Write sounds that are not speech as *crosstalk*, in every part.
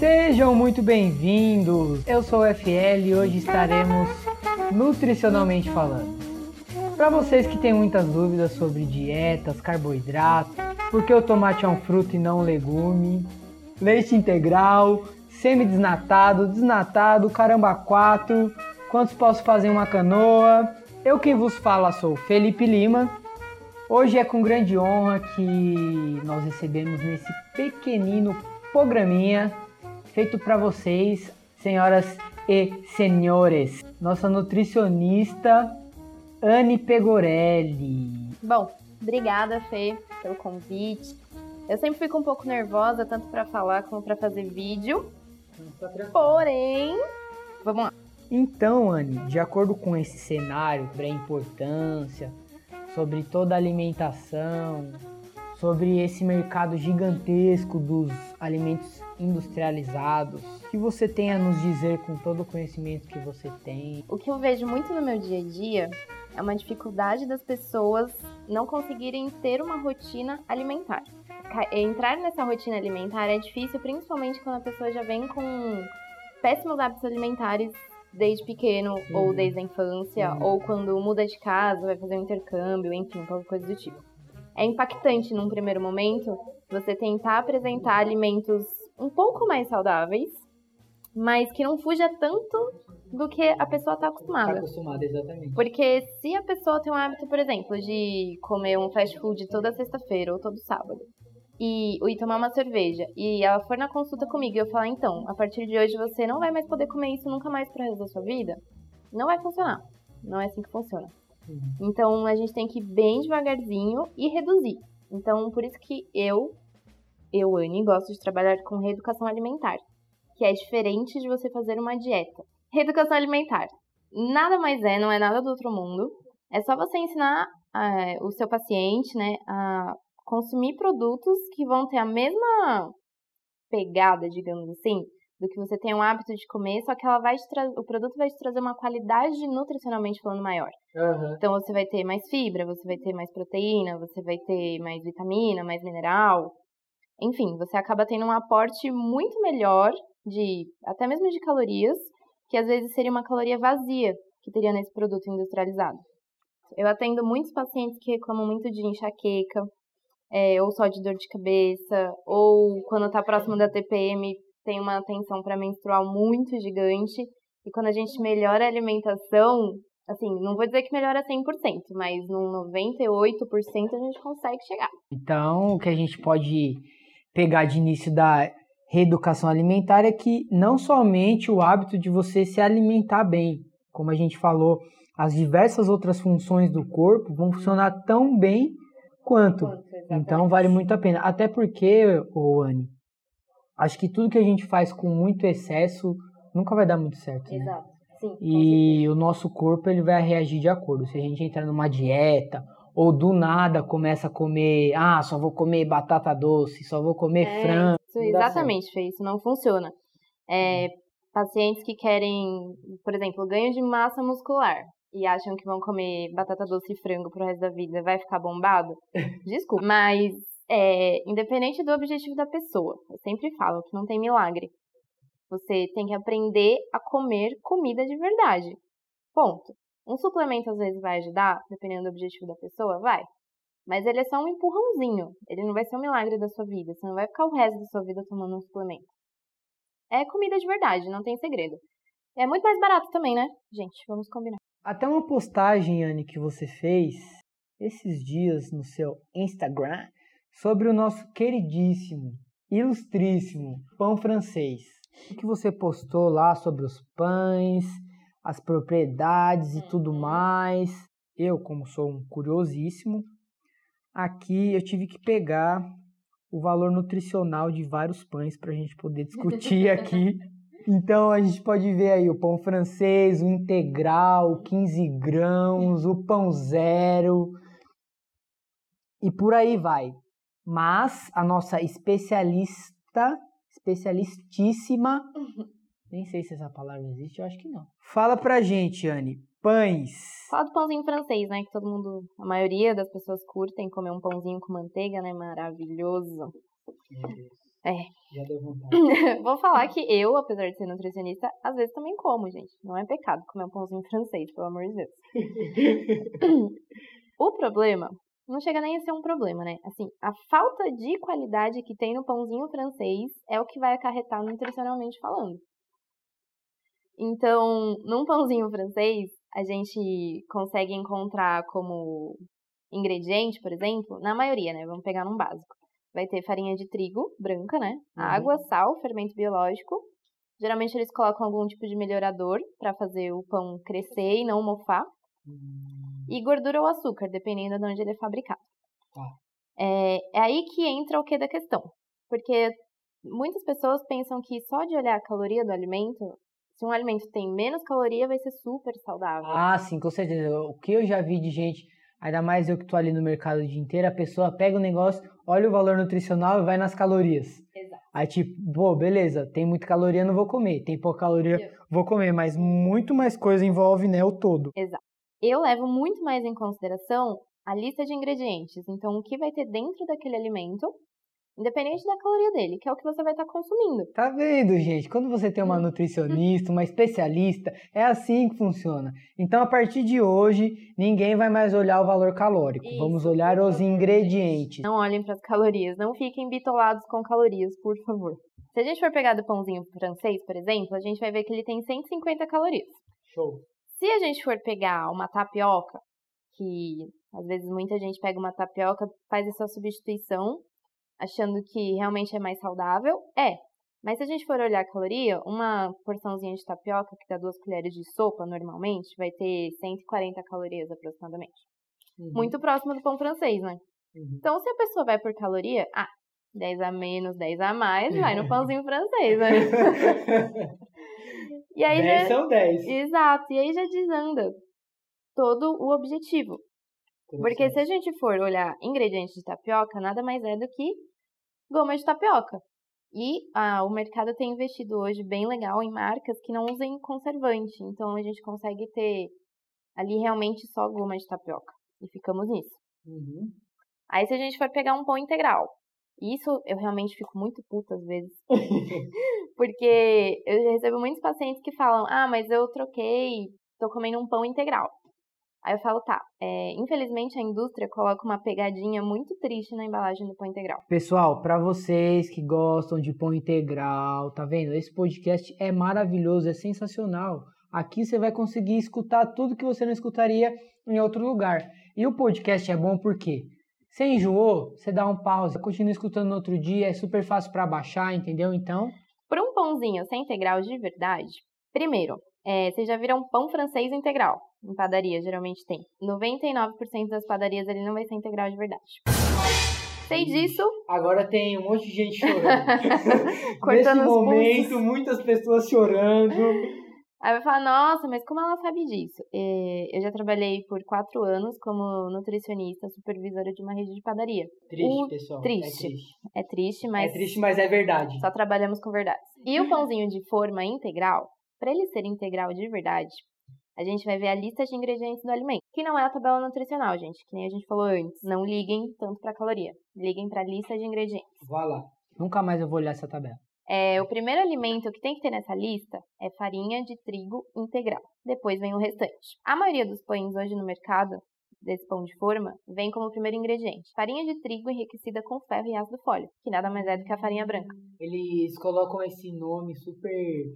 Sejam muito bem-vindos! Eu sou o FL e hoje estaremos nutricionalmente falando. Para vocês que têm muitas dúvidas sobre dietas, carboidratos, por que o tomate é um fruto e não um legume, leite integral, semi-desnatado, desnatado, caramba 4, quantos posso fazer uma canoa? Eu quem vos fala sou Felipe Lima. Hoje é com grande honra que nós recebemos nesse pequenino programinha feito para vocês, senhoras e senhores. Nossa nutricionista Anne Pegorelli. Bom, obrigada, Fê, pelo convite. Eu sempre fico um pouco nervosa, tanto para falar como para fazer vídeo. Porém, vamos lá. Então, Anne, de acordo com esse cenário sobre a importância, sobre toda a alimentação, sobre esse mercado gigantesco dos alimentos industrializados. O que você tem a nos dizer com todo o conhecimento que você tem? O que eu vejo muito no meu dia a dia é uma dificuldade das pessoas não conseguirem ter uma rotina alimentar. Entrar nessa rotina alimentar é difícil, principalmente quando a pessoa já vem com péssimos hábitos alimentares desde pequeno uhum. ou desde a infância, uhum. ou quando muda de casa, vai fazer um intercâmbio, enfim, qualquer coisa do tipo. É impactante num primeiro momento você tentar apresentar alimentos um pouco mais saudáveis, mas que não fuja tanto do que a pessoa está acostumada. Está acostumada, exatamente. Porque se a pessoa tem um hábito, por exemplo, de comer um fast food toda sexta-feira ou todo sábado, e, e tomar uma cerveja, e ela for na consulta comigo e eu falar, então, a partir de hoje você não vai mais poder comer isso nunca mais pro resto da sua vida, não vai funcionar. Não é assim que funciona. Então a gente tem que ir bem devagarzinho e reduzir. Então, por isso que eu eu, Anne, gosto de trabalhar com reeducação alimentar, que é diferente de você fazer uma dieta. Reeducação alimentar nada mais é, não é nada do outro mundo. É só você ensinar uh, o seu paciente, né, a consumir produtos que vão ter a mesma pegada, digamos assim, do que você tem o hábito de comer, só que ela vai o produto vai te trazer uma qualidade nutricionalmente falando maior. Uhum. Então você vai ter mais fibra, você vai ter mais proteína, você vai ter mais vitamina, mais mineral, enfim, você acaba tendo um aporte muito melhor de até mesmo de calorias, que às vezes seria uma caloria vazia que teria nesse produto industrializado. Eu atendo muitos pacientes que reclamam muito de enxaqueca, é, ou só de dor de cabeça, ou quando está próximo da TPM tem uma tensão para menstrual muito gigante. E quando a gente melhora a alimentação, assim, não vou dizer que melhora 100%, mas num 98% a gente consegue chegar. Então, o que a gente pode pegar de início da reeducação alimentar é que não somente o hábito de você se alimentar bem, como a gente falou, as diversas outras funções do corpo vão funcionar tão bem quanto. quanto então vale muito a pena. Até porque, ô Anne, acho que tudo que a gente faz com muito excesso nunca vai dar muito certo. Né? Exato. Sim, e o nosso corpo ele vai reagir de acordo. Se a gente entrar numa dieta ou do nada começa a comer, ah, só vou comer batata doce, só vou comer é, frango. Isso, exatamente, Fê, isso não funciona. É, hum. pacientes que querem, por exemplo, ganho de massa muscular e acham que vão comer batata doce e frango pro resto da vida, vai ficar bombado? *laughs* Desculpa. Mas, é, independente do objetivo da pessoa, eu sempre falo que não tem milagre. Você tem que aprender a comer comida de verdade. Ponto. Um suplemento às vezes vai ajudar, dependendo do objetivo da pessoa, vai. Mas ele é só um empurrãozinho. Ele não vai ser um milagre da sua vida. Você não vai ficar o resto da sua vida tomando um suplemento. É comida de verdade, não tem segredo. É muito mais barato também, né? Gente, vamos combinar. Até uma postagem, Anne, que você fez esses dias no seu Instagram sobre o nosso queridíssimo, ilustríssimo pão francês. O que você postou lá sobre os pães, as propriedades e tudo uhum. mais. Eu, como sou um curiosíssimo, aqui eu tive que pegar o valor nutricional de vários pães para a gente poder discutir aqui. *laughs* Então a gente pode ver aí o pão francês, o integral, o 15 grãos, o pão zero e por aí vai. Mas a nossa especialista, especialistíssima, nem sei se essa palavra existe, eu acho que não. Fala pra gente, Anne. Pães. Fala do pãozinho francês, né? Que todo mundo, a maioria das pessoas curtem comer um pãozinho com manteiga, né? Maravilhoso. É. Já deu vontade. *laughs* Vou falar que eu, apesar de ser nutricionista, às vezes também como, gente. Não é pecado comer um pãozinho francês, pelo amor de Deus. *laughs* o problema não chega nem a ser um problema, né? Assim, a falta de qualidade que tem no pãozinho francês é o que vai acarretar nutricionalmente falando. Então, num pãozinho francês, a gente consegue encontrar como ingrediente, por exemplo, na maioria, né? Vamos pegar num básico. Vai ter farinha de trigo branca, né? Uhum. Água, sal, fermento biológico. Geralmente eles colocam algum tipo de melhorador para fazer o pão crescer e não mofar. Hum, E gordura ou açúcar, dependendo de onde ele é fabricado. Tá. É, é aí que entra o que da questão. Porque muitas pessoas pensam que só de olhar a caloria do alimento, se um alimento tem menos caloria, vai ser super saudável. Ah, sim, com certeza. O que eu já vi de gente, ainda mais eu que tô ali no mercado o dia inteiro, a pessoa pega o negócio, olha o valor nutricional e vai nas calorias. Exato. Aí tipo, pô, beleza, tem muita caloria, não vou comer. Tem pouca caloria, vou comer. Mas muito mais coisa envolve, né, o todo. Eu levo muito mais em consideração a lista de ingredientes. Então, o que vai ter dentro daquele alimento, independente da caloria dele, que é o que você vai estar consumindo. Tá vendo, gente? Quando você tem uma Hum. nutricionista, *laughs* uma especialista, é assim que funciona. Então, a partir de hoje, ninguém vai mais olhar o valor calórico. Isso, Vamos olhar os ingredientes. Não olhem para as calorias, não fiquem bitolados com calorias, por favor. Se a gente for pegar do pãozinho francês, por exemplo, a gente vai ver que ele tem 150 calorias. Show. Se a gente for pegar uma tapioca, que às vezes muita gente pega uma tapioca, faz essa substituição, achando que realmente é mais saudável, é. Mas se a gente for olhar a caloria, uma porçãozinha de tapioca, que dá duas colheres de sopa normalmente, vai ter 140 calorias aproximadamente. Uhum, Muito próximo do pão francês, né? uhum. Então, se a pessoa vai por caloria, ah, 10 a menos, 10 a mais, vai no *laughs* pãozinho francês, né? *laughs* E aí 10 já... são 10. Exato, e aí já desanda todo o objetivo. Porque se a gente for olhar ingredientes de tapioca, nada mais é do que goma de tapioca. E ah, o mercado tem investido hoje bem legal em marcas que não usem conservante. Então a gente consegue ter ali realmente só goma de tapioca. E ficamos nisso. Uhum. Aí se a gente for pegar um pão integral, isso eu realmente fico muito puta às vezes. *laughs* *laughs* Porque eu recebo muitos pacientes que falam, ah, mas eu troquei, tô comendo um pão integral. Aí eu falo, tá, é, infelizmente a indústria coloca uma pegadinha muito triste na embalagem do pão integral. Pessoal, para vocês que gostam de pão integral, tá vendo? Esse podcast é maravilhoso, é sensacional. Aqui você vai conseguir escutar tudo que você não escutaria em outro lugar. E o podcast é bom porque você enjoou, você dá um pause, continua escutando no outro dia, é super fácil para baixar, entendeu? Então, Para um pãozinho sem integral de verdade, primeiro, é, vocês já viram pão francês integral? Em padaria, geralmente tem. 99% das padarias ele não vai ser integral de verdade. Sei disso, agora tem um monte de gente chorando. *laughs* Nesse momento, muitas pessoas chorando. Aí vai falar, nossa, mas como ela sabe disso? É, eu já trabalhei por quatro anos como nutricionista, supervisora de uma rede de padaria. Triste, O- pessoal. triste. É triste. É triste, mas É triste, mas é verdade. só trabalhamos com verdades. E o pãozinho de forma integral, para ele ser integral de verdade, a gente vai ver a lista de ingredientes do alimento, que não é a tabela nutricional, gente, que nem a gente falou antes. Não liguem tanto para caloria, liguem para a lista de ingredientes. Vá lá. Nunca mais eu vou olhar essa tabela. É, o primeiro alimento que tem que ter nessa lista é farinha de trigo integral. Depois vem o restante. A maioria dos pães hoje no mercado, desse pão de forma, vem como primeiro ingrediente farinha de trigo enriquecida com ferro e ácido fólico, que nada mais é do que a farinha branca. Eles colocam esse nome super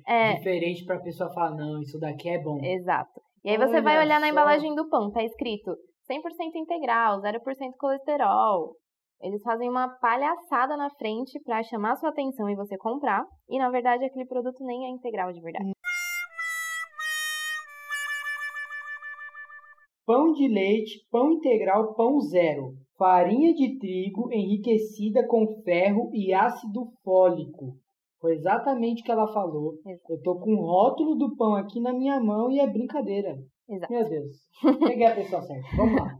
É, diferente pra pessoa falar, não, isso daqui é bom. exato. E aí você Olha vai olhar na só. embalagem do pão, tá escrito 100% integral, 0% colesterol. Eles fazem uma palhaçada na frente pra chamar sua atenção e você comprar, e na verdade aquele produto nem é integral de verdade. Pão de leite, pão integral, pão zero. Farinha de trigo enriquecida com ferro e ácido fólico. Foi exatamente o que ela falou. Eu tô com o rótulo do pão aqui na minha mão e é brincadeira. Exato. Meu Deus. Peguei a pessoa certa. Vamos lá.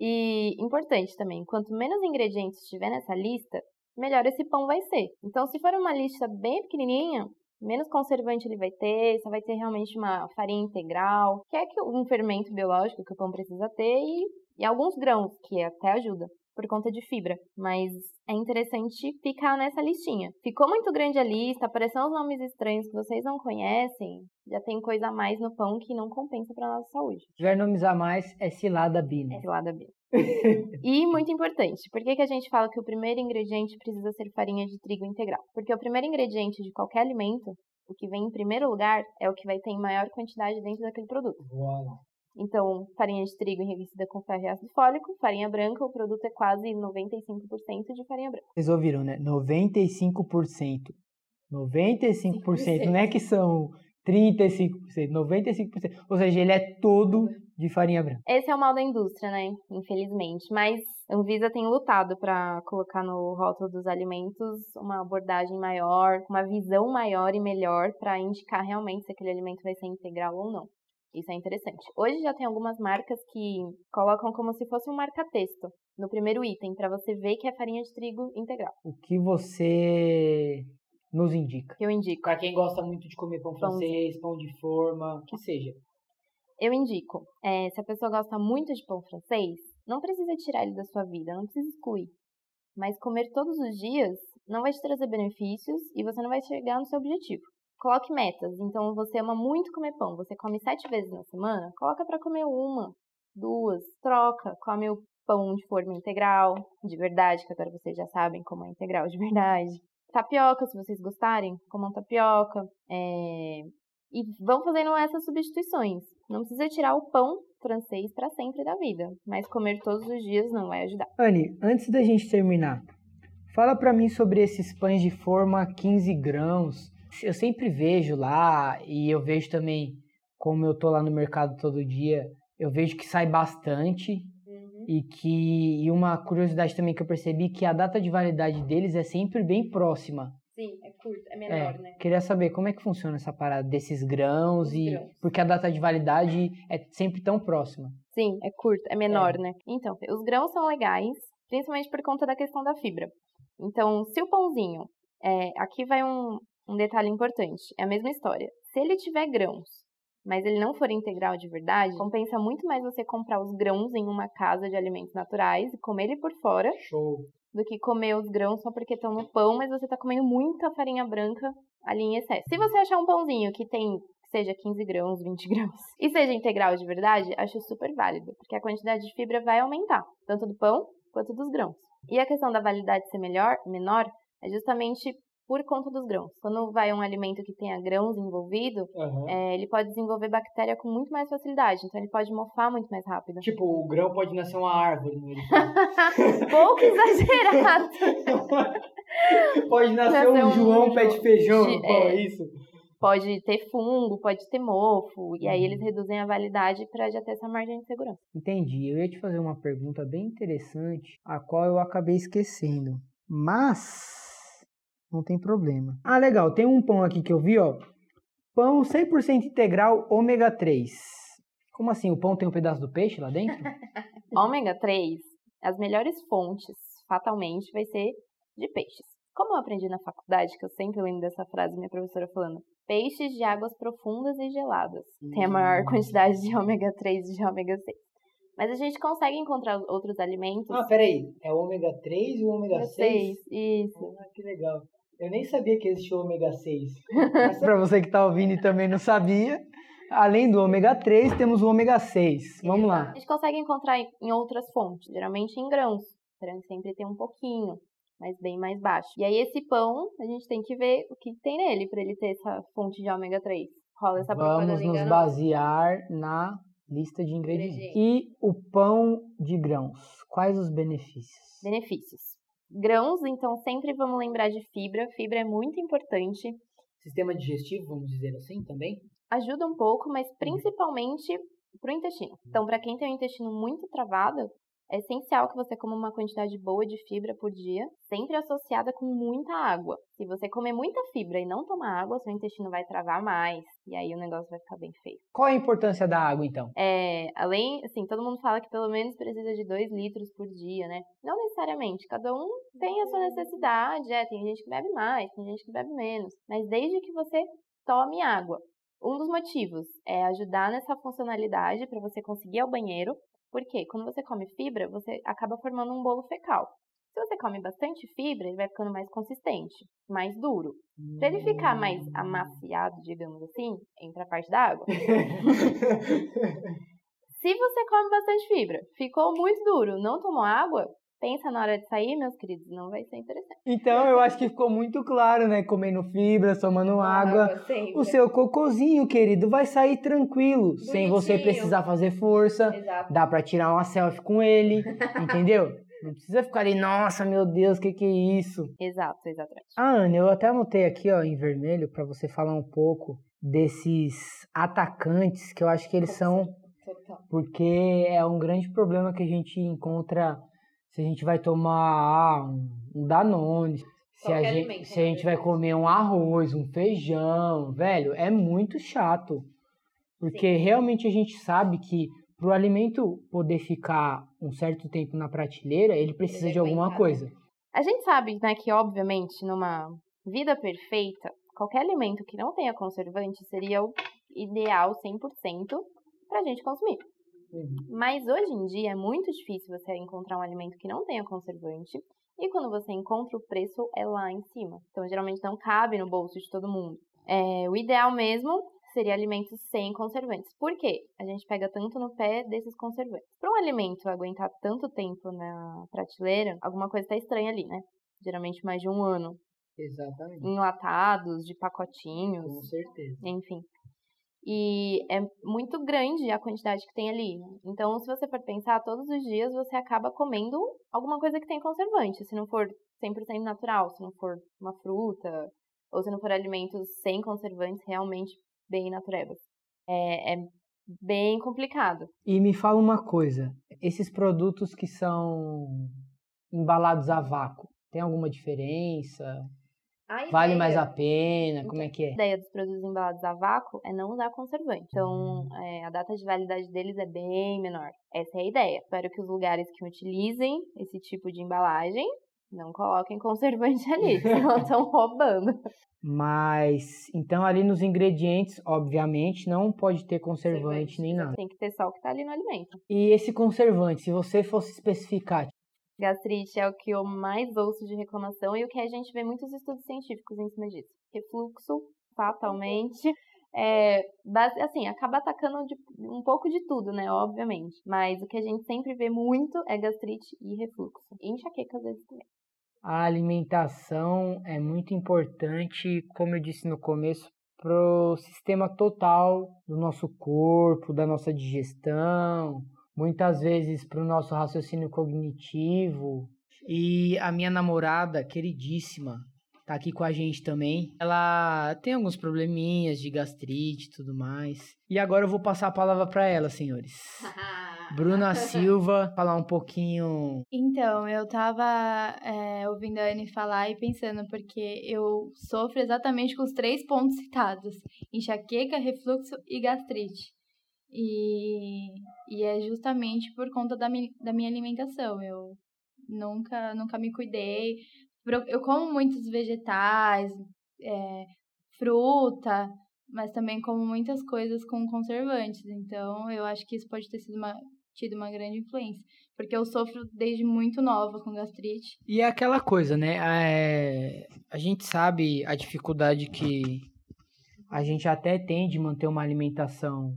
E importante também, quanto menos ingredientes tiver nessa lista, melhor esse pão vai ser. Então, se for uma lista bem pequenininha, menos conservante ele vai ter, só vai ter realmente uma farinha integral, que é um fermento biológico que o pão precisa ter e, e alguns grãos, que até ajuda. Por conta de fibra, mas é interessante ficar nessa listinha. Ficou muito grande a lista, apareceram os nomes estranhos que vocês não conhecem, já tem coisa a mais no pão que não compensa para nossa saúde. Se tiver nomes a mais, é cilada bina. É cilada bina. e muito importante, por que, que a gente fala que o primeiro ingrediente precisa ser farinha de trigo integral? Porque o primeiro ingrediente de qualquer alimento, o que vem em primeiro lugar, é o que vai ter em maior quantidade dentro daquele produto. Uau. Então, farinha de trigo enriquecida com ferro e ácido fólico, farinha branca, o produto é quase 95% de farinha branca. Vocês ouviram, né? 95%. 95%, não é que são 35%, 95%. Ou seja, ele é todo de farinha branca. Esse é o mal da indústria, né? Infelizmente. Mas a Anvisa tem lutado para colocar no rótulo dos alimentos uma abordagem maior, uma visão maior e melhor para indicar realmente se aquele alimento vai ser integral ou não. Isso é interessante. Hoje já tem algumas marcas que colocam como se fosse um marca-texto no primeiro item, para você ver que é farinha de trigo integral. O que você nos indica? Eu indico. Para quem gosta muito de comer pão francês, pão de forma, que seja. Eu indico. É, se a pessoa gosta muito de pão francês, não precisa tirar ele da sua vida, não precisa excluir. Mas comer todos os dias não vai te trazer benefícios e você não vai chegar no seu objetivo. Coloque metas. Então, você ama muito comer pão, você come sete vezes na semana, coloca para comer uma, duas, troca, come o pão de forma integral, de verdade, que agora vocês já sabem como é integral de verdade. Tapioca, se vocês gostarem, comam tapioca. É... E vão fazendo essas substituições. Não precisa tirar o pão francês para sempre da vida, mas comer todos os dias não vai ajudar. Anne, antes da gente terminar, fala para mim sobre esses pães de forma 15 grãos eu sempre vejo lá e eu vejo também, como eu tô lá no mercado todo dia, eu vejo que sai bastante uhum. e que e uma curiosidade também que eu percebi que a data de validade deles é sempre bem próxima. Sim, é curto, é menor, é, né? Queria saber como é que funciona essa parada desses grãos Os e grãos. porque a data de validade é sempre tão próxima. Sim, é curto, é menor, é. né? Então, os grãos são legais, principalmente por conta da questão da fibra. Então, se o pãozinho, é, aqui vai um, um detalhe importante, é a mesma história. Se ele tiver grãos, mas ele não for integral de verdade, compensa muito mais você comprar os grãos em uma casa de alimentos naturais e comer ele por fora. Show. Do que comer os grãos só porque estão no pão, mas você está comendo muita farinha branca ali em excesso. Se você achar um pãozinho que tem seja 15 grãos, *laughs* 20 grãos, e seja integral de verdade, acho super válido, porque a quantidade de fibra vai aumentar, tanto do pão quanto dos grãos. E a questão da validade ser melhor, menor, é justamente por conta dos grãos. Quando vai um alimento que tenha grãos envolvido, uhum. é, ele pode desenvolver bactéria com muito mais facilidade. Então ele pode mofar muito mais rápido. Tipo, o grão pode nascer uma árvore no *laughs* Pouco exagerado. *laughs* pode nascer, nascer um, um, João pé de feijão, de, é, é isso? Pode ter fungo, pode ter mofo, e aí eles uhum. reduzem a validade para já ter essa margem de segurança. Entendi. Eu ia te fazer uma pergunta bem interessante, a qual eu acabei esquecendo. Mas não tem problema. Ah, legal. Tem um pão aqui que eu vi, ó. Pão 100% integral ômega 3. Como assim? O pão tem um pedaço do peixe lá dentro? *laughs* ômega 3, as melhores fontes, fatalmente, vai ser de peixes. Como eu aprendi na faculdade, que eu sempre lembro dessa frase minha professora falando, peixes de águas profundas e geladas hum. tem a maior hum. quantidade de ômega 3 e de ômega 6. Mas a gente consegue encontrar outros alimentos. Ah, peraí. É o ômega 3 e o ômega 6? 6? Isso. Ah, que legal. Eu nem sabia que existia o ômega 6. *laughs* Para você que está ouvindo e também não sabia, além do ômega 3, temos o ômega 6. Vamos lá. A gente consegue encontrar em outras fontes, geralmente em grãos. Grãos sempre tem um pouquinho, mas bem mais baixo. E aí esse pão, a gente tem que ver o que tem nele para ele ter essa fonte de ômega 3. Rola essa Vamos nos basear na lista de ingredientes. E o pão de grãos, quais os benefícios? Benefícios. Grãos, então sempre vamos lembrar de fibra. Fibra é muito importante. Sistema digestivo, vamos dizer assim, também? Ajuda um pouco, mas principalmente para o intestino. Então, para quem tem o intestino muito travado, é essencial que você coma uma quantidade boa de fibra por dia, sempre associada com muita água. Se você comer muita fibra e não tomar água, seu intestino vai travar mais, e aí o negócio vai ficar bem feio. Qual a importância da água, então? É, além, assim, todo mundo fala que pelo menos precisa de 2 litros por dia, né? Não necessariamente, cada um tem a sua necessidade, é, tem gente que bebe mais, tem gente que bebe menos, mas desde que você tome água. Um dos motivos é ajudar nessa funcionalidade para você conseguir ir ao banheiro, Porque quando você come fibra, você acaba formando um bolo fecal. Se você come bastante fibra, ele vai ficando mais consistente, mais duro. Para ele ficar mais amaciado, digamos assim, entra a parte da água. *laughs* Se você come bastante fibra, ficou muito duro, não tomou água, pensa na hora de sair, meus queridos, não vai ser interessante. Então eu acho que ficou muito claro, né? Comendo fibra, tomando água. água o seu cocôzinho, querido, vai sair tranquilo, Bonitinho. sem você precisar fazer força. Exato. Dá para tirar uma selfie com ele, *laughs* entendeu? Não precisa ficar ali, nossa, meu Deus, o que, que é isso? Exato, exatamente. Ah, Ana, eu até anotei aqui, ó, em vermelho, para você falar um pouco desses atacantes, que eu acho que eles são porque é um grande problema que a gente encontra se a gente vai tomar um, um Danone, se a, gente, se a gente vai comer um arroz, um feijão, velho, é muito chato. Porque Sim. realmente a gente sabe que para o alimento poder ficar um certo tempo na prateleira, ele precisa ele de alguma coisa. A gente sabe, né, que obviamente numa vida perfeita, qualquer alimento que não tenha conservante seria o ideal 100% para a gente consumir. Uhum. Mas hoje em dia é muito difícil você encontrar um alimento que não tenha conservante. E quando você encontra, o preço é lá em cima. Então, geralmente não cabe no bolso de todo mundo. É, o ideal mesmo seria alimentos sem conservantes. Por quê? A gente pega tanto no pé desses conservantes. Para um alimento aguentar tanto tempo na prateleira, alguma coisa está estranha ali, né? Geralmente mais de um ano. Exatamente. Enlatados, de pacotinhos. Com certeza. Enfim. E é muito grande a quantidade que tem ali. Então, se você for pensar, todos os dias você acaba comendo alguma coisa que tem conservante. Se não for 100% natural, se não for uma fruta, ou se não for alimentos sem conservantes realmente bem naturebas. É, é bem complicado. E me fala uma coisa: esses produtos que são embalados a vácuo, tem alguma diferença? Vale mais a pena? Como é que é? A ideia dos produtos embalados a vácuo é não usar conservante. Então, hum. é, a data de validade deles é bem menor. Essa é a ideia. Espero que os lugares que utilizem esse tipo de embalagem não coloquem conservante ali, senão *laughs* estão roubando. Mas, então ali nos ingredientes, obviamente, não pode ter conservante nem nada. Tem que ter só o que está ali no alimento. E esse conservante, se você fosse especificar, Gastrite é o que eu mais ouço de reclamação e o que a gente vê muitos estudos científicos em cima disso. Refluxo, fatalmente, é, assim, acaba atacando de, um pouco de tudo, né? Obviamente. Mas o que a gente sempre vê muito é gastrite e refluxo. E enxaqueca às vezes também. A alimentação é muito importante, como eu disse no começo, para o sistema total do nosso corpo, da nossa digestão, muitas vezes para o nosso raciocínio cognitivo. E a minha namorada, queridíssima, tá aqui com a gente também. Ela tem alguns probleminhas de gastrite e tudo mais. E agora eu vou passar a palavra para ela, senhores. *laughs* Bruna Silva, falar um pouquinho. Então, eu tava é, ouvindo a Anne falar e pensando, porque eu sofro exatamente com os três pontos citados: enxaqueca, refluxo e gastrite. E, e é justamente por conta da, mi, da minha alimentação. Eu nunca, nunca me cuidei. Eu como muitos vegetais, é, fruta, mas também como muitas coisas com conservantes. Então, eu acho que isso pode ter sido uma, tido uma grande influência. Porque eu sofro desde muito nova com gastrite. E é aquela coisa, né? É, a gente sabe a dificuldade que a gente até tem de manter uma alimentação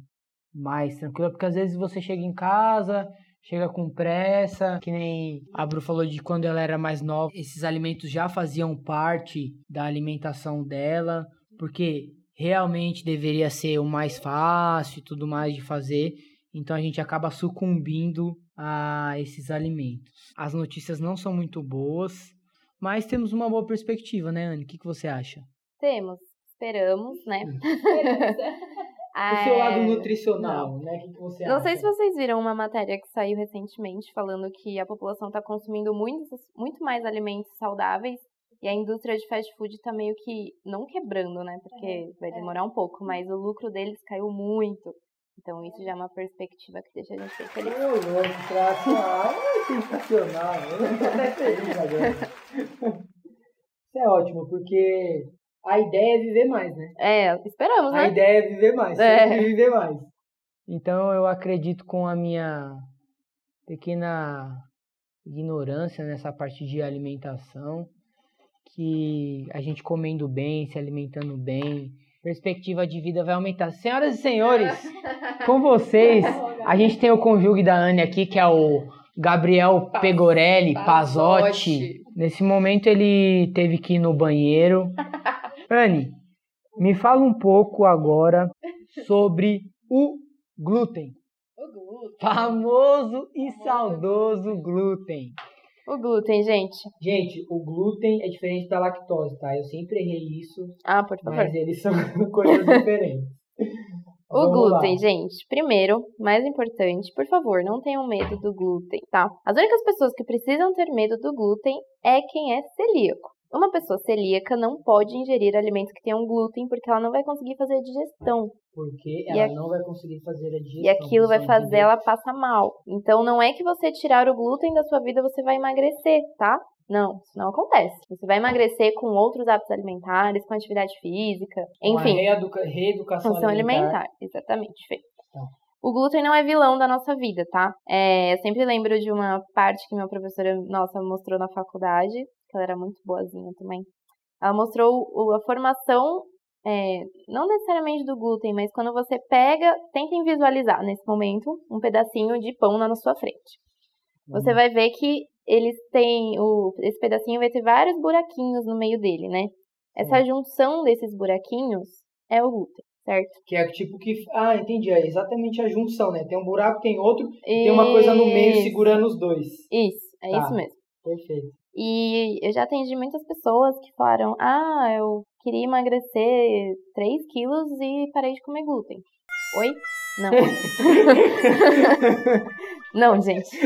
mais tranquila, porque às vezes você chega em casa, chega com pressa, que nem a Bru falou de quando ela era mais nova, esses alimentos já faziam parte da alimentação dela, porque realmente deveria ser o mais fácil e tudo mais de fazer, então a gente acaba sucumbindo a esses alimentos. As notícias não são muito boas, mas temos uma boa perspectiva, né, Anne? O que, que você acha? Temos, esperamos, né? *laughs* *laughs* o seu lado nutricional, né? O que, você Não acha? sei se vocês viram uma matéria que saiu recentemente falando que a população está consumindo muito, muito mais alimentos saudáveis e a indústria de fast food está meio que, não quebrando, né? Porque é, vai é. demorar um pouco, mas o lucro deles caiu muito. Então isso já é uma perspectiva que deixa a gente bem feliz. Meu louco, traço, é sensacional. Eu tô até feliz agora. *laughs* Isso é ótimo, porque a ideia é viver mais, né? É, esperamos, né? A ideia é viver mais, é. viver mais. Então eu acredito com a minha pequena ignorância nessa parte de alimentação, que a gente comendo bem, se alimentando bem, perspectiva de vida vai aumentar. Senhoras e senhores, *laughs* com vocês, a gente tem o conjugue da Anne aqui, que é o Gabriel Pegorelli Pazotti. Nesse momento ele teve que ir no banheiro. *laughs* Anne, me fala um pouco agora sobre o glúten. O glúten. Famoso e saudoso glúten. O glúten, gente. Gente, o glúten é diferente da lactose, tá? Eu sempre errei isso, Ah, por favor. mas eles são *laughs* coisas diferentes. O glúten, gente. Primeiro, mais importante, por favor, não tenham medo do glúten, tá? As únicas pessoas que precisam ter medo do glúten é quem é celíaco. Uma pessoa celíaca não pode ingerir alimentos que tenham glúten porque ela não vai conseguir fazer a digestão. Porque ela a- não vai conseguir fazer a digestão. E aquilo vai fazer ela passar mal. Então não é que você tirar o glúten da sua vida você vai emagrecer, tá? Não, isso não acontece. Você vai emagrecer com outros hábitos alimentares, com atividade física, Uma enfim. reeduca- reeducação Função alimentar. alimentar, exatamente, Fê. Tá. O glúten não é vilão da nossa vida, tá? É, eu sempre lembro de uma parte que minha professora, nossa, mostrou na faculdade, que ela era muito boazinha também. Ela mostrou a formação, é, não necessariamente do glúten, mas quando você pega, tentem visualizar nesse momento um pedacinho de pão na sua frente. Você Uhum. vai ver que eles têm, o, esse pedacinho vai ter vários buraquinhos no meio dele, né? Essa junção desses buraquinhos é o glúten, certo? Que é tipo que. Ah, entendi. É exatamente a junção, né? Tem um buraco, tem outro, e tem uma coisa no meio segurando os dois. Isso, é Tá. isso mesmo. Perfeito. E eu já atendi muitas pessoas que falaram: Ah, eu queria emagrecer 3 quilos e parei de comer glúten. Oi? Não. *laughs* Não, gente.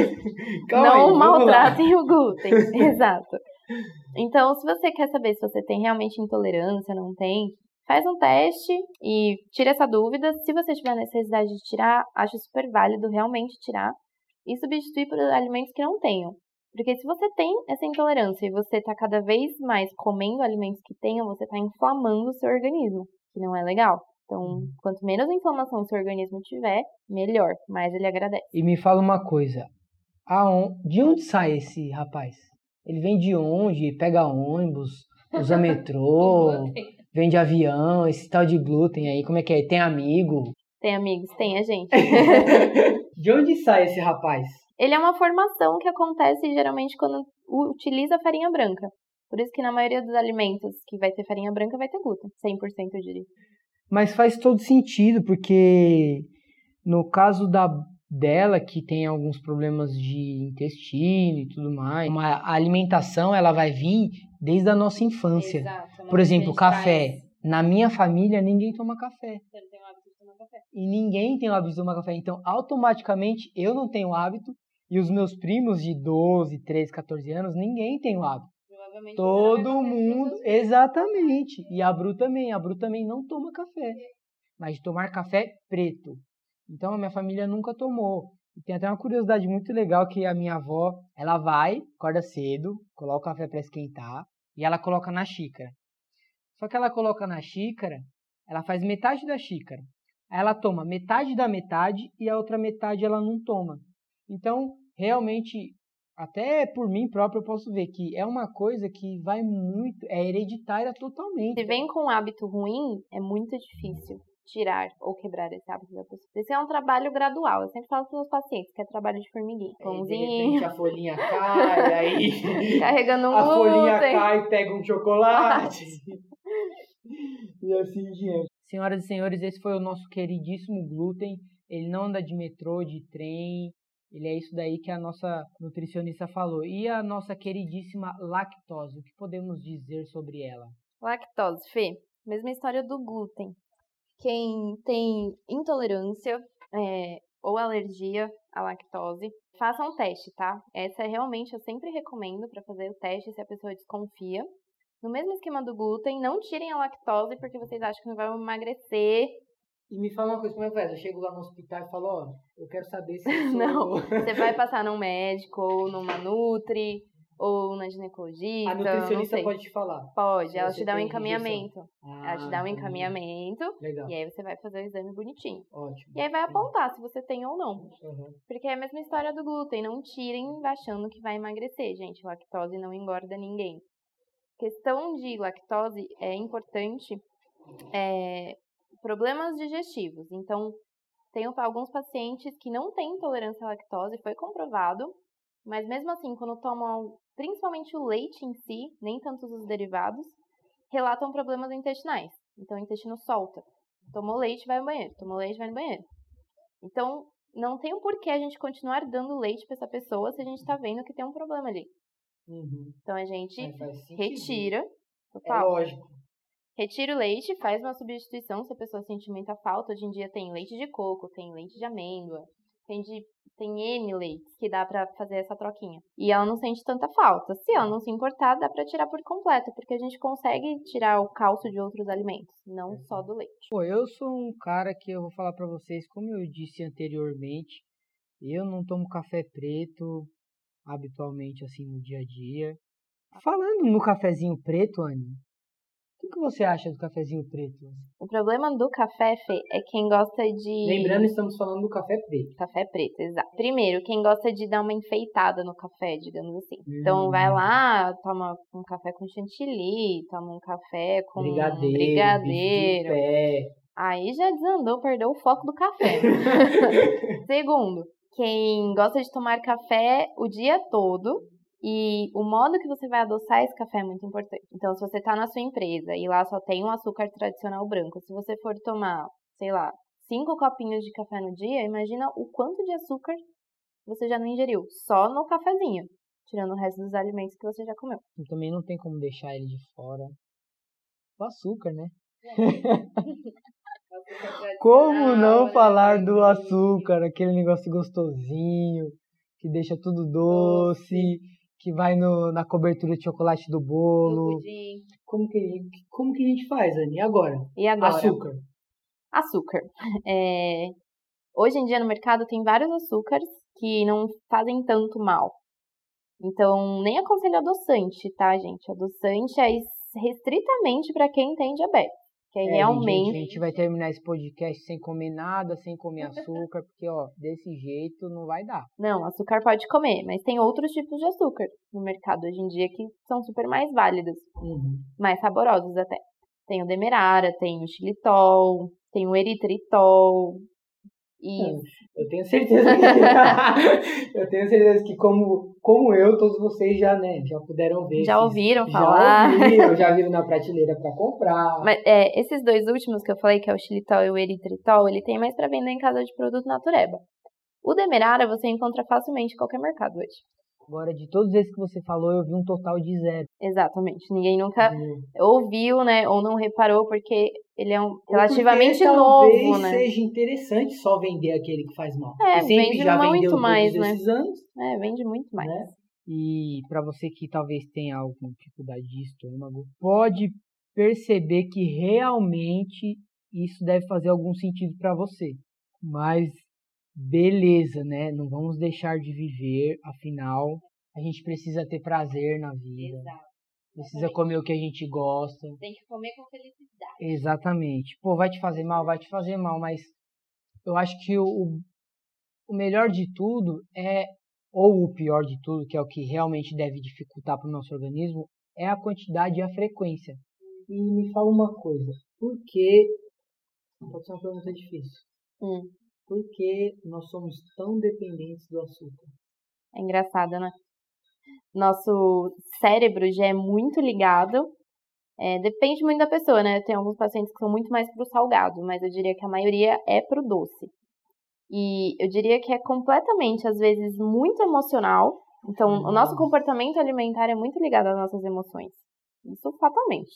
Calma não aí, maltratem o glúten. *laughs* Exato. Então, se você quer saber se você tem realmente intolerância, não tem, faz um teste e tira essa dúvida. Se você tiver necessidade de tirar, acho super válido realmente tirar e substituir por alimentos que não tenham. Porque se você tem essa intolerância e você está cada vez mais comendo alimentos que tenham, você está inflamando o seu organismo, que não é legal. Então, quanto menos inflamação o seu organismo tiver, melhor, mais ele agradece. E me fala uma coisa. Aon- De onde sai esse rapaz? Ele vem de onde? Pega ônibus, usa *laughs* metrô, vem de avião, esse tal de glúten aí, como é que é? Tem amigo? Tem amigos? Tem a gente. *laughs* De onde sai esse rapaz? Ele é uma formação que acontece geralmente quando utiliza farinha branca. Por isso que na maioria dos alimentos que vai ter farinha branca vai ter glúten. 100% eu diria. Mas faz todo sentido, porque no caso da dela que tem alguns problemas de intestino e tudo mais, uma a alimentação ela vai vir desde a nossa infância. Por exemplo, café. Na minha família ninguém toma café. Você não tem o hábito de tomar café. E ninguém tem o hábito de tomar café. Então, automaticamente, eu não tenho hábito. E os meus primos de 12, 13, 14 anos, ninguém tem o hábito. Todo mundo, exatamente. E a Bru também. A Bru também não toma café. Mas de tomar café preto. Então, a minha família nunca tomou. E tem até uma curiosidade muito legal que a minha avó, ela vai, acorda cedo, coloca o café para esquentar e ela coloca na xícara. Só que ela coloca na xícara, ela faz metade da xícara. Aí ela toma metade da metade e a outra metade ela não toma. Então, realmente, até por mim próprio eu posso ver que é uma coisa que vai muito, é hereditária totalmente. Se vem com um hábito ruim, é muito difícil tirar ou quebrar esse hábito da pessoa. Isso é um trabalho gradual. Eu sempre falo para os meus pacientes que é trabalho de formiguinha. Pãozinho, repente a folhinha cai, *laughs* aí carregando um a folhinha glúten. cai e pega um chocolate. *laughs* e assim diante. Senhoras e senhores, esse foi o nosso queridíssimo glúten. Ele não anda de metrô, de trem. Ele é isso daí que a nossa nutricionista falou. E a nossa queridíssima lactose, o que podemos dizer sobre ela? Lactose, Fê. Mesma história do glúten. Quem tem intolerância é, ou alergia à lactose, faça um teste, tá? Essa é realmente, eu sempre recomendo para fazer o teste se a pessoa desconfia. No mesmo esquema do glúten, não tirem a lactose porque vocês acham que não vai emagrecer. E me fala uma coisa, como é que faz? Eu chego lá no hospital e falo, ó, eu quero saber se eu *laughs* sou... Não. Você vai passar num *laughs* médico ou numa Nutri ou na ginecologista. A nutricionista pode te falar. Pode, ela te dá um encaminhamento. Ah, ela te dá um encaminhamento Legal. e aí você vai fazer o exame bonitinho. Ótimo. E aí vai apontar se você tem ou não. Uhum. Porque é a mesma história do glúten. Não tirem achando que vai emagrecer, gente. Lactose não engorda ninguém. Questão de lactose é importante. é, problemas digestivos. Então, tenho alguns pacientes que não têm intolerância à lactose, foi comprovado. Mas mesmo assim, quando tomam principalmente o leite em si, nem tanto os derivados, relatam problemas intestinais. Então, o intestino solta. Tomou leite, vai no banheiro. Tomou leite, vai no banheiro. Então, não tem o porquê a gente continuar dando leite para essa pessoa se a gente está vendo que tem um problema ali. Uhum. Então, a gente sentido. retira. É Total. lógico. Retira o leite, faz uma substituição se a pessoa sente muita falta. Hoje em dia tem leite de coco, tem leite de amêndoa, tem, de, tem N leites que dá pra fazer essa troquinha. E ela não sente tanta falta. Se ela não se importar, dá pra tirar por completo, porque a gente consegue tirar o cálcio de outros alimentos, não só do leite. Pô, eu sou um cara que eu vou falar pra vocês, como eu disse anteriormente, eu não tomo café preto habitualmente assim no dia a dia. Falando no cafezinho preto, Anne, o que, você acha do cafezinho preto? O problema do café, Fê, é quem gosta de. Lembrando, estamos falando do café preto. Café preto, exato. Primeiro, quem gosta de dar uma enfeitada no café, digamos assim. Então Hum. vai lá, toma um café com chantilly, toma um café com Brigadeiro, brigadeiro. Aí já desandou, perdeu o foco do café. *laughs* Segundo, quem gosta de tomar café o dia todo e o modo que você vai adoçar esse café é muito importante. Então, se você tá na sua empresa e lá só tem um açúcar tradicional branco, se você for tomar, sei lá, cinco copinhos de café no dia, imagina o quanto de açúcar você já não ingeriu, só no cafezinho, tirando o resto dos alimentos que você já comeu. E também não tem como deixar ele de fora. O açúcar, né? *laughs* Como não falar do açúcar, aquele negócio gostosinho, que deixa tudo doce, que vai no, na cobertura de chocolate do bolo. Como que, como que a gente faz, Anne? E agora? E agora? Açúcar. açúcar. É, hoje em dia no mercado tem vários açúcares que não fazem tanto mal. Então, nem aconselho adoçante, tá, gente? Adoçante é restritamente para quem tem diabetes. Que aí É, realmente. gente, a gente vai terminar esse podcast sem comer nada, sem comer açúcar, porque, ó, desse jeito não vai dar. Não, açúcar pode comer, mas tem outros tipos de açúcar no mercado hoje em dia que são super mais válidos, Uhum. mais saborosos até. Tem o demerara, tem o xilitol, tem o eritritol. E Eu tenho *laughs* certeza que *laughs* eu tenho certeza que como, como eu, todos vocês já, né, já puderam ver. já esses- ouviram já falar. ouviram, *laughs* já viram na prateleira para comprar. Mas é, esses dois últimos que eu falei, que é o xilitol e o eritritol, ele tem mais para vender em casa de produto natureba. O demerara você encontra facilmente em qualquer mercado hoje. Agora, de todos esses que você falou, eu vi um total de zero. Exatamente. Ninguém nunca Uhum. ouviu, né, ou não reparou, porque ele é um relativamente porque novo, talvez né? seja interessante só vender aquele que faz mal. É, vende já muito mais, né? anos. É, vende muito mais. né? E para você que talvez tenha alguma dificuldade de estômago, pode perceber que realmente isso deve fazer algum sentido para você. Mas beleza, né? Não vamos deixar de viver, afinal, a gente precisa ter prazer na vida. Precisa comer o que a gente gosta. Tem que comer com felicidade. Exatamente. Pô, vai te fazer mal, vai te fazer mal, mas eu acho que o, o melhor de tudo é, ou o pior de tudo, que é o que realmente deve dificultar para o nosso organismo, é a quantidade e a frequência. E me fala uma coisa, por que, pode ser uma pergunta difícil, Hum. Por que nós somos tão dependentes do açúcar? É engraçado, né? Nosso cérebro já é muito ligado. É, depende muito da pessoa, né? Tem alguns pacientes que são muito mais pro salgado, mas eu diria que a maioria é pro doce. E eu diria que é completamente, às vezes, muito emocional. Então, o nosso Nossa. comportamento alimentar é muito ligado às nossas emoções. Isso fatalmente.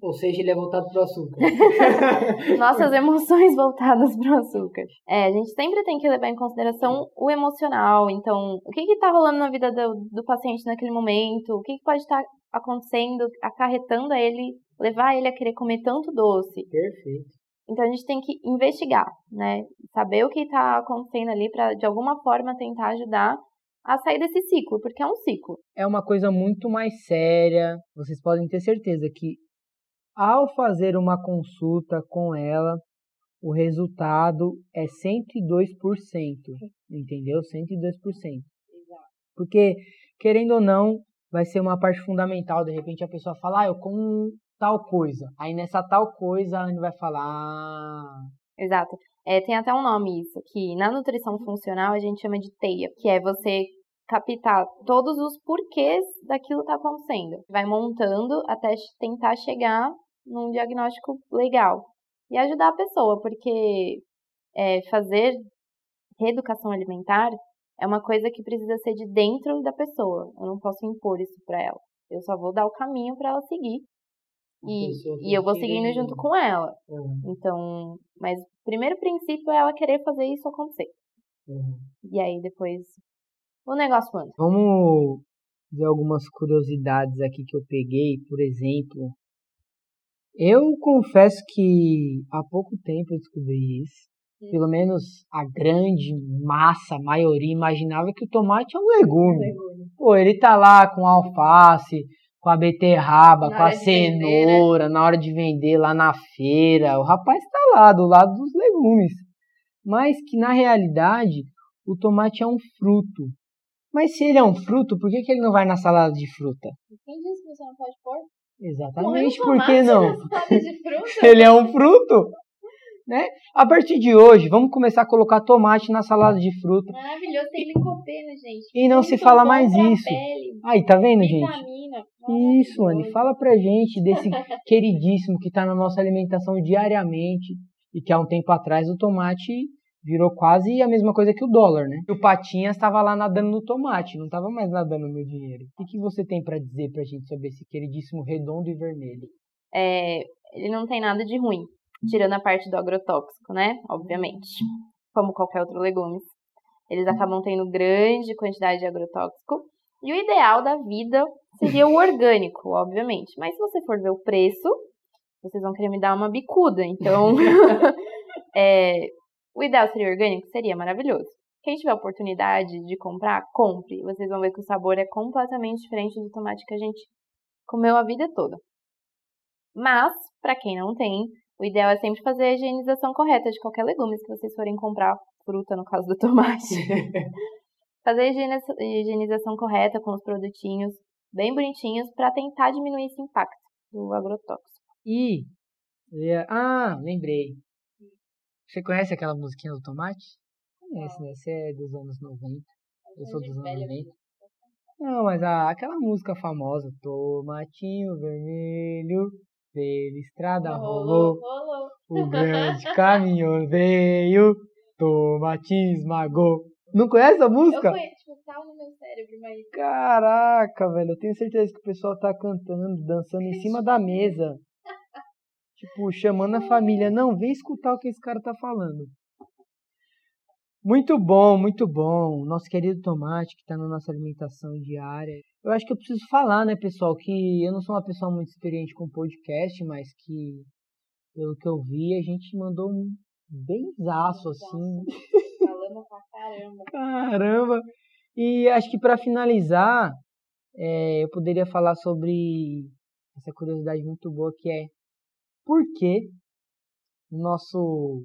Ou seja, ele é voltado para o açúcar. *laughs* *laughs* Nossas emoções voltadas para o açúcar. É, a gente sempre tem que levar em consideração o emocional. Então, o que está rolando na vida do, do paciente naquele momento? O que, que pode estar acontecendo, acarretando a ele, levar ele a querer comer tanto doce? Perfeito. Então, a gente tem que investigar, né? Saber o que está acontecendo ali para, de alguma forma, tentar ajudar a sair desse ciclo, porque é um ciclo. É uma coisa muito mais séria. Vocês podem ter certeza que ao fazer uma consulta com ela, o resultado é 102%, entendeu? 102%. Porque, querendo ou não, vai ser uma parte fundamental. De repente a pessoa fala, ah, eu como tal coisa. Aí nessa tal coisa a Anne vai falar. Ah. Exato. É, tem até um nome isso, que na nutrição funcional a gente chama de teia, que é você captar todos os porquês daquilo tá acontecendo. Vai montando até tentar chegar num diagnóstico legal. E ajudar a pessoa, porque é, fazer reeducação alimentar é uma coisa que precisa ser de dentro da pessoa. Eu não posso impor isso para ela. Eu só vou dar o caminho para ela seguir. E, e eu vou seguindo junto com ela. Uhum. Então, mas o primeiro princípio é ela querer fazer isso acontecer. Uhum. E aí depois o negócio anda. Vamos ver algumas curiosidades aqui que eu peguei. Por exemplo, eu confesso que há pouco tempo eu descobri isso. Hum. Pelo menos a grande massa, a maioria, imaginava que o tomate é um legume. legume. Pô, ele tá lá com a alface, com a beterraba, na com a cenoura, vender, né? na hora de vender lá na feira. O rapaz tá lá, do lado dos legumes. Mas que na realidade o tomate é um fruto. Mas se ele é um fruto, por que, que ele não vai na salada de fruta? Quem disse que você não pode pôr? Exatamente, por que não? *laughs* Ele é um fruto. Né? A partir de hoje, vamos começar a colocar tomate na salada de fruta. Maravilhoso, tem licopeno, gente. E não Muito se fala mais isso. Aí, tá vendo, Vitamina. gente? Isso, Anne, fala pra gente desse *laughs* queridíssimo que tá na nossa alimentação diariamente e que há um tempo atrás o tomate virou quase a mesma coisa que o dólar, né? O Patinhas estava lá nadando no tomate, não estava mais nadando no dinheiro. O que, que você tem para dizer para a gente sobre esse queridíssimo redondo e vermelho? É, ele não tem nada de ruim, tirando a parte do agrotóxico, né? Obviamente, como qualquer outro legumes. Eles acabam tendo grande quantidade de agrotóxico. E o ideal da vida seria o orgânico, obviamente. Mas se você for ver o preço, vocês vão querer me dar uma bicuda. Então, *laughs* *laughs* é, o ideal seria orgânico? Seria maravilhoso. Quem tiver oportunidade de comprar, compre. Vocês vão ver que o sabor é completamente diferente do tomate que a gente comeu a vida toda. Mas, para quem não tem, o ideal é sempre fazer a higienização correta de qualquer legume que vocês forem comprar, fruta no caso do *laughs* tomate. fazer a higienização correta com os produtinhos bem bonitinhos para tentar diminuir esse impacto do agrotóxico. E, ah, lembrei. Você conhece aquela musiquinha do Tomate? Conhece, né? Você é dos anos 90. Eu sou dos anos 90. Não, mas a, aquela música famosa, Tomatinho Vermelho, pela estrada rolou, rolou. o *laughs* grande caminhão veio, Tomatinho esmagou. Não conhece a música? Eu conheço, tipo, tá no meu cérebro, mas... Caraca, velho, eu tenho certeza que o pessoal tá cantando, dançando em cima da mesa. Tipo, chamando a família, não, vem escutar o que esse cara tá falando. Muito bom, muito bom. Nosso querido tomate que está na nossa alimentação diária. Eu acho que eu preciso falar, né, pessoal, que eu não sou uma pessoa muito experiente com podcast, mas que, pelo que eu vi, a gente mandou um benzaço, assim. Falamos pra caramba. Caramba! E acho que para finalizar, é, eu poderia falar sobre essa curiosidade muito boa que é por que nosso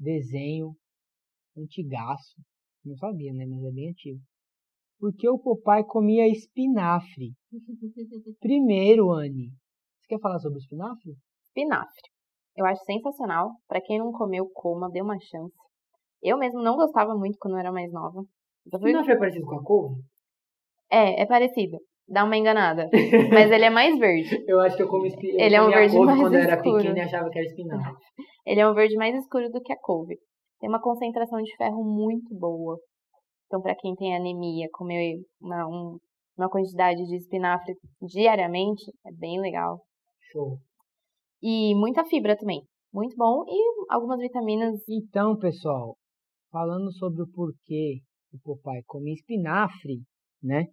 desenho antigaço, não sabia, né, mas é bem antigo. Porque o papai comia espinafre. *laughs* Primeiro, Anne, você quer falar sobre o espinafre? Espinafre. Eu acho sensacional. Para quem não comeu, coma, dê uma chance. Eu mesmo não gostava muito quando eu era mais nova. Espinafre é parecido com a couve? É, é parecido dá uma enganada. *laughs* Mas ele é mais verde. eu acho que eu como espinafre. Ele é um verde mais quando escuro. eu era pequeno e achava que era espinafre. *laughs* Ele é um verde mais escuro do que a couve. Tem uma concentração de ferro muito boa. Então, para quem tem anemia, comer uma, um, uma quantidade de espinafre diariamente é bem legal. Show. E muita fibra também. Muito bom. E algumas vitaminas. Então, pessoal, falando sobre o porquê o papai come espinafre, né?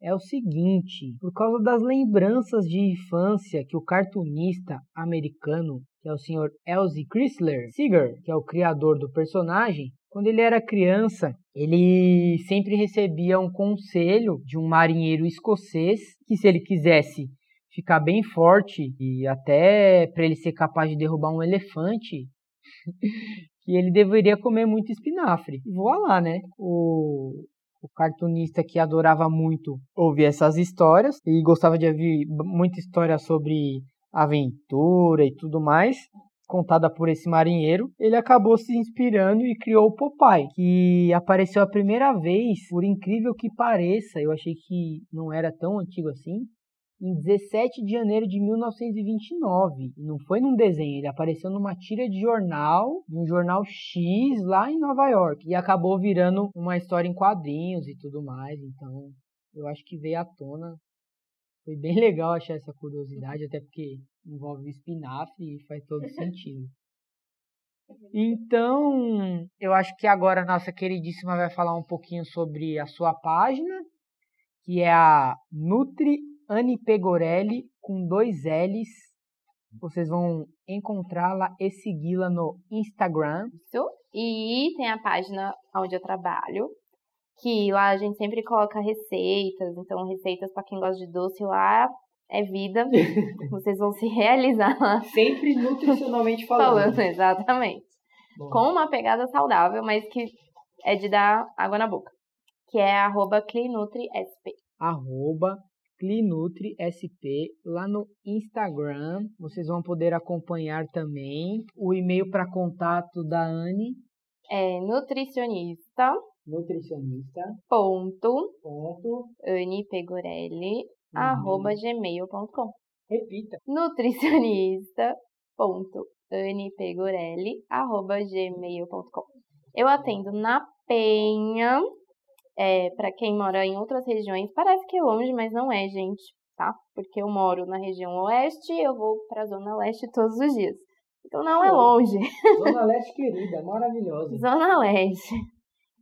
É o seguinte: por causa das lembranças de infância que o cartunista americano, que é o Sr. Elsie Chrysler Seeger, que é o criador do personagem, quando ele era criança, ele sempre recebia um conselho de um marinheiro escocês que se ele quisesse ficar bem forte e até para ele ser capaz de derrubar um elefante, *laughs* que ele deveria comer muito espinafre. Voa lá, né? O, o cartunista que adorava muito ouvir essas histórias e gostava de ouvir muita história sobre aventura e tudo mais, contada por esse marinheiro, ele acabou se inspirando e criou o Popeye, que apareceu a primeira vez, por incrível que pareça, eu achei que não era tão antigo assim, em 17 de janeiro de 1929. Não foi num desenho, ele apareceu numa tira de jornal, um jornal X lá em Nova York. E acabou virando uma história em quadrinhos e tudo mais. Então, eu acho que veio à tona. Foi bem *laughs* legal achar essa curiosidade, até porque envolve espinafre e faz todo *laughs* sentido. Então, eu acho que agora a nossa queridíssima vai falar um pouquinho sobre a sua página, que é a Nutri Anne Pegorelli com dois L's. Vocês vão encontrá-la e segui-la no Instagram. Isso. E tem a página onde eu trabalho, que lá a gente sempre coloca receitas, então receitas para quem gosta de doce lá é vida. *laughs* Vocês vão se realizar lá. Sempre nutricionalmente falando. falando exatamente. Bom. Com uma pegada saudável, mas que é de dar água na boca. Que é arroba. Arroba Clinutri SP lá no Instagram. Vocês vão poder acompanhar também o e-mail para contato da Anne. É nutricionista. Nutricionista. Ponto. Ponto. Anne Pegorelli. Uhum. Arroba gmail.com. Repita. Nutricionista. Ponto. Anne Pegorelli. Arroba gmail.com. Eu atendo na Penha é, para quem mora em outras regiões, parece que é longe, mas não é, gente, tá? Porque eu moro na região oeste e eu vou para a zona leste todos os dias. Então não é longe. Zona *laughs* leste querida, maravilhosa. Zona leste.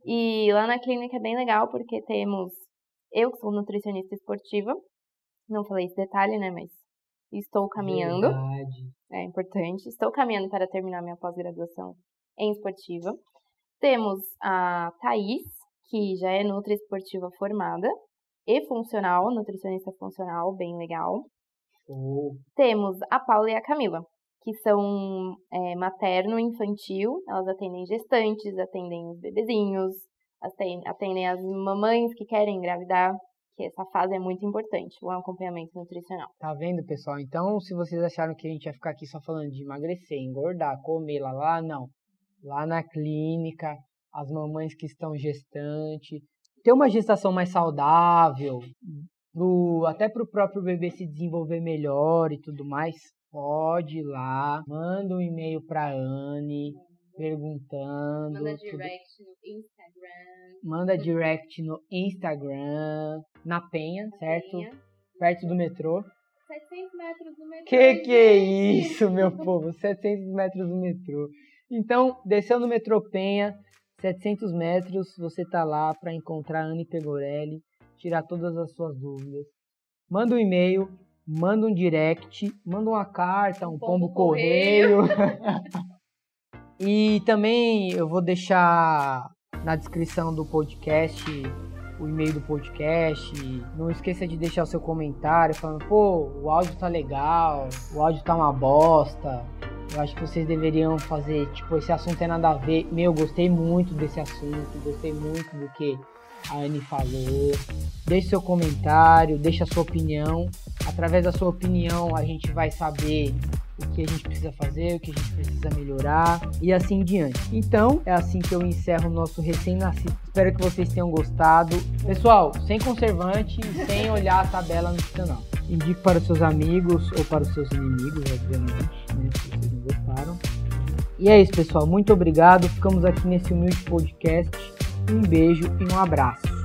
E lá na clínica é bem legal porque temos eu que sou nutricionista esportiva. Não falei esse detalhe, né, mas estou caminhando. Verdade. É importante. Estou caminhando para terminar minha pós-graduação em esportiva. Temos a Thaís, que já é nutri esportiva formada e funcional, nutricionista funcional, bem legal. Temos a Paula e a Camila, que são é, materno infantil, elas atendem gestantes, atendem os bebezinhos, atendem, atendem as mamães que querem engravidar, que essa fase é muito importante, o acompanhamento nutricional. Tá vendo, pessoal? Então, se vocês acharam que a gente ia ficar aqui só falando de emagrecer, engordar, comer lá, lá, não. Lá na clínica, as mamães que estão gestante, ter uma gestação mais saudável, pro, até para o próprio bebê se desenvolver melhor e tudo mais, pode ir lá, manda um e-mail para Anne perguntando. Manda direct no Instagram. Manda direct no Instagram, na Penha, na certo? Penha. Perto do metrô. 700 metros do metrô. Que que é isso, meu povo? *laughs* 700 metros do metrô. Então, desceu no metrô Penha, 700 metros, você tá lá para encontrar a Anne Pegorelli, tirar todas as suas dúvidas. Manda um e-mail, manda um direct, manda uma carta, um, um pombo, pombo, correio. *laughs* e também eu vou deixar na descrição do podcast o e-mail do podcast. Não esqueça de deixar o seu comentário falando, pô, o áudio tá legal, o áudio tá uma bosta. Eu acho que vocês deveriam fazer, tipo, esse assunto tem nada a ver. Meu, gostei muito desse assunto, gostei muito do que a Anne falou. Deixe seu comentário, deixe a sua opinião. Através da sua opinião, a gente vai saber o que a gente precisa fazer, o que a gente precisa melhorar e assim em diante. Então, é assim que eu encerro o nosso recém-nascido. Espero que vocês tenham gostado. Pessoal, sem conservante sem olhar a tabela nutricional. Indique para os seus amigos ou para os seus inimigos, obviamente, né, se vocês não gostaram. E é isso, pessoal. Muito obrigado. Ficamos aqui nesse humilde podcast. Um beijo e um abraço.